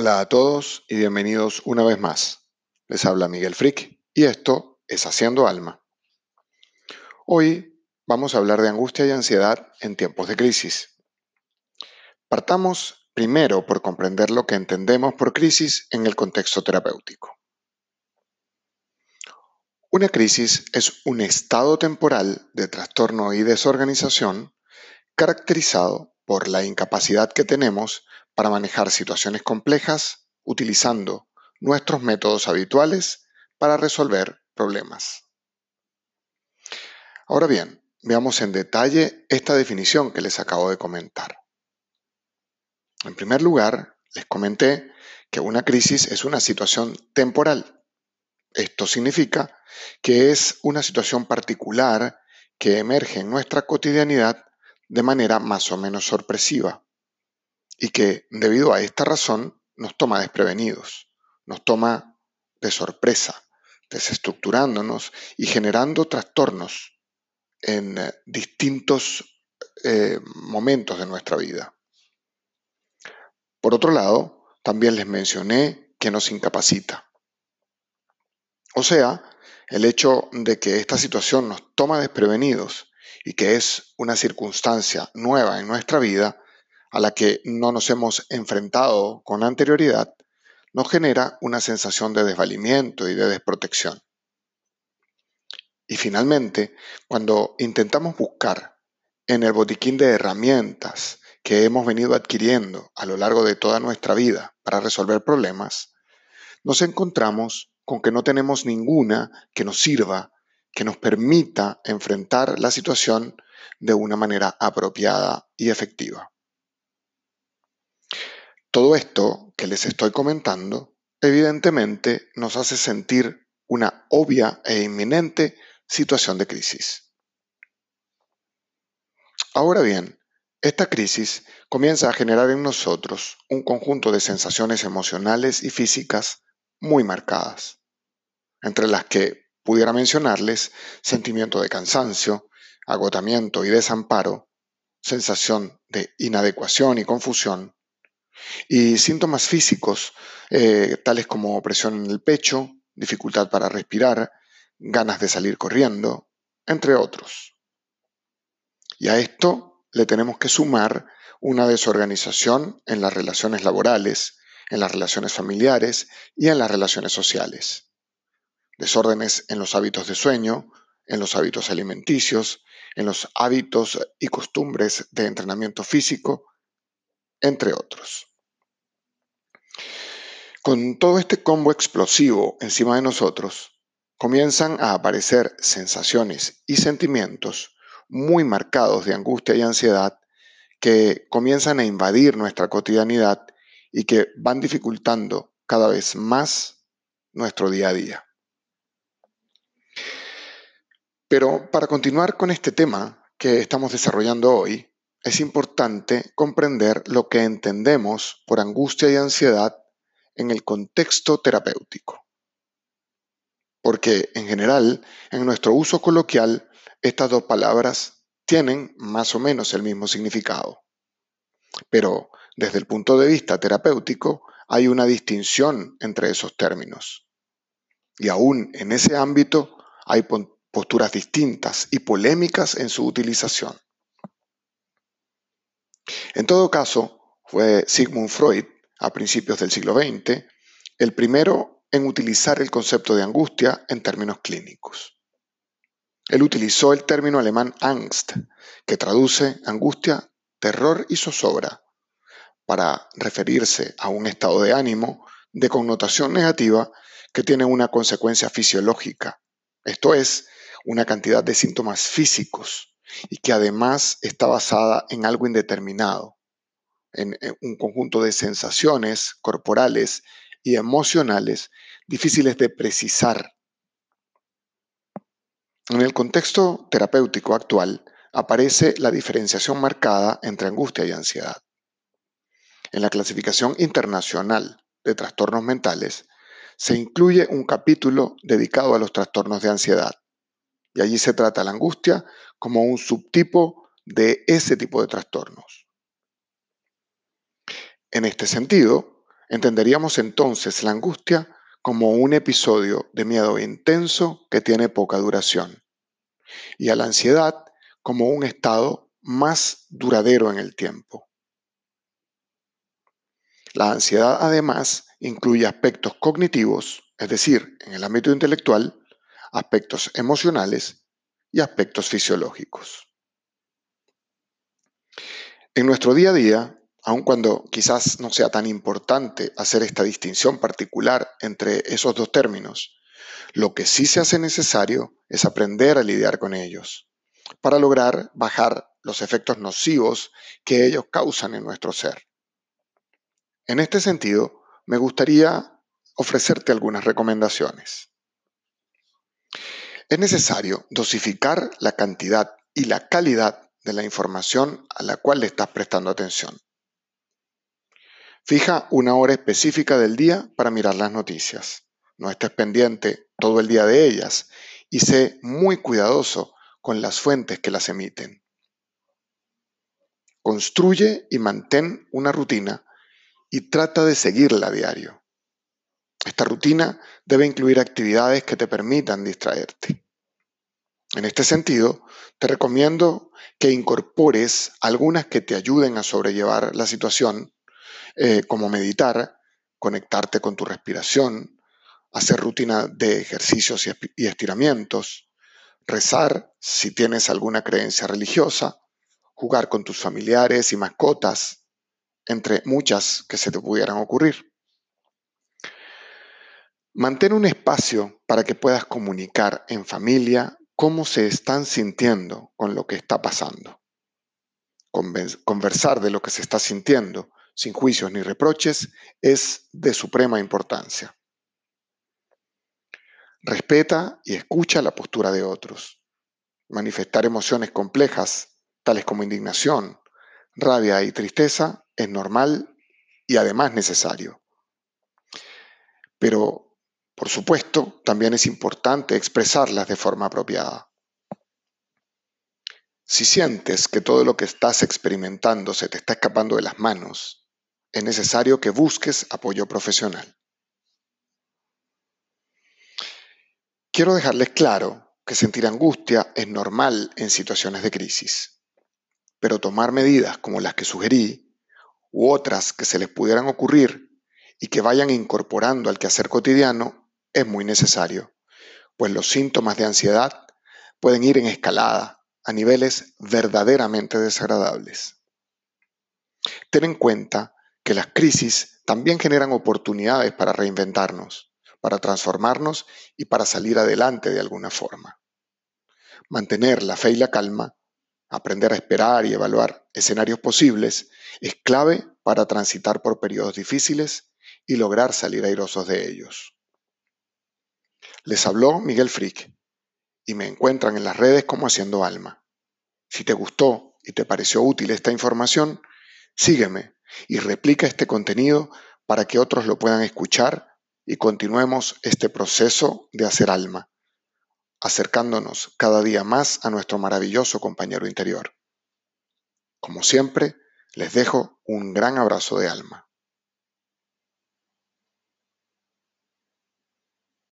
Hola a todos y bienvenidos una vez más. Les habla Miguel Frick y esto es Haciendo Alma. Hoy vamos a hablar de angustia y ansiedad en tiempos de crisis. Partamos primero por comprender lo que entendemos por crisis en el contexto terapéutico. Una crisis es un estado temporal de trastorno y desorganización caracterizado por la incapacidad que tenemos para manejar situaciones complejas utilizando nuestros métodos habituales para resolver problemas. Ahora bien, veamos en detalle esta definición que les acabo de comentar. En primer lugar, les comenté que una crisis es una situación temporal. Esto significa que es una situación particular que emerge en nuestra cotidianidad de manera más o menos sorpresiva y que debido a esta razón nos toma desprevenidos, nos toma de sorpresa, desestructurándonos y generando trastornos en eh, distintos eh, momentos de nuestra vida. Por otro lado, también les mencioné que nos incapacita. O sea, el hecho de que esta situación nos toma desprevenidos y que es una circunstancia nueva en nuestra vida a la que no nos hemos enfrentado con anterioridad, nos genera una sensación de desvalimiento y de desprotección. Y finalmente, cuando intentamos buscar en el botiquín de herramientas que hemos venido adquiriendo a lo largo de toda nuestra vida para resolver problemas, nos encontramos con que no tenemos ninguna que nos sirva que nos permita enfrentar la situación de una manera apropiada y efectiva. Todo esto que les estoy comentando evidentemente nos hace sentir una obvia e inminente situación de crisis. Ahora bien, esta crisis comienza a generar en nosotros un conjunto de sensaciones emocionales y físicas muy marcadas, entre las que pudiera mencionarles sentimiento de cansancio, agotamiento y desamparo, sensación de inadecuación y confusión, y síntomas físicos eh, tales como presión en el pecho, dificultad para respirar, ganas de salir corriendo, entre otros. Y a esto le tenemos que sumar una desorganización en las relaciones laborales, en las relaciones familiares y en las relaciones sociales desórdenes en los hábitos de sueño, en los hábitos alimenticios, en los hábitos y costumbres de entrenamiento físico, entre otros. Con todo este combo explosivo encima de nosotros, comienzan a aparecer sensaciones y sentimientos muy marcados de angustia y ansiedad que comienzan a invadir nuestra cotidianidad y que van dificultando cada vez más nuestro día a día. Pero para continuar con este tema que estamos desarrollando hoy, es importante comprender lo que entendemos por angustia y ansiedad en el contexto terapéutico. Porque en general, en nuestro uso coloquial, estas dos palabras tienen más o menos el mismo significado. Pero desde el punto de vista terapéutico, hay una distinción entre esos términos. Y aún en ese ámbito hay posturas distintas y polémicas en su utilización. En todo caso, fue Sigmund Freud, a principios del siglo XX, el primero en utilizar el concepto de angustia en términos clínicos. Él utilizó el término alemán Angst, que traduce angustia, terror y zozobra, para referirse a un estado de ánimo de connotación negativa que tiene una consecuencia fisiológica, esto es, una cantidad de síntomas físicos y que además está basada en algo indeterminado, en, un conjunto de sensaciones corporales y emocionales difíciles de precisar. En el contexto terapéutico actual aparece la diferenciación marcada entre angustia y ansiedad. En la clasificación internacional de trastornos mentales se incluye un capítulo dedicado a los trastornos de ansiedad, y allí se trata la angustia como un subtipo de ese tipo de trastornos. En este sentido, Entenderíamos entonces la angustia como un episodio de miedo intenso que tiene poca duración y a la ansiedad como un estado más duradero en el tiempo. La ansiedad además incluye aspectos cognitivos, es decir, en el ámbito intelectual, aspectos emocionales y aspectos fisiológicos. En nuestro día a día, aun cuando quizás no sea tan importante hacer esta distinción particular entre esos dos términos, lo que sí se hace necesario es aprender a lidiar con ellos para lograr bajar los efectos nocivos que ellos causan en nuestro ser. En este sentido, me gustaría ofrecerte algunas recomendaciones. Es necesario dosificar la cantidad y la calidad de la información a la cual le estás prestando atención. Fija una hora específica del día para mirar las noticias. No estés pendiente todo el día de ellas y sé muy cuidadoso con las fuentes que las emiten. Construye y mantén una rutina y trata de seguirla a diario. Esta rutina debe incluir actividades que te permitan distraerte. En este sentido, te recomiendo que incorpores algunas que te ayuden a sobrellevar la situación, eh, como meditar, conectarte con tu respiración, hacer rutina de ejercicios y estiramientos, rezar si tienes alguna creencia religiosa, jugar con tus familiares y mascotas, entre muchas que se te pudieran ocurrir. Mantén un espacio para que puedas comunicar en familia cómo se están sintiendo con lo que está pasando. Conversar de lo que se está sintiendo sin juicios ni reproches es de suprema importancia. Respeta y escucha la postura de otros. Manifestar emociones complejas, tales como indignación, rabia y tristeza, es normal y además necesario. Pero, por supuesto, también es importante expresarlas de forma apropiada. Si sientes que todo lo que estás experimentando se te está escapando de las manos, es necesario que busques apoyo profesional. Quiero dejarles claro que sentir angustia es normal en situaciones de crisis, pero tomar medidas como las que sugerí u otras que se les pudieran ocurrir y que vayan incorporando al quehacer cotidiano es muy necesario, pues los síntomas de ansiedad pueden ir en escalada a niveles verdaderamente desagradables. Ten en cuenta que las crisis también generan oportunidades para reinventarnos para transformarnos y para salir adelante de alguna forma. Mantener la fe y la calma, aprender a esperar y evaluar escenarios posibles es clave para transitar por periodos difíciles y lograr salir airosos de ellos. Les habló Miguel Frick y me encuentran en las redes como Haciendo Alma. Si te gustó y te pareció útil esta información, sígueme y replica este contenido para que otros lo puedan escuchar y continuemos este proceso de hacer alma, acercándonos cada día más a nuestro maravilloso compañero interior. Como siempre, les dejo un gran abrazo de alma.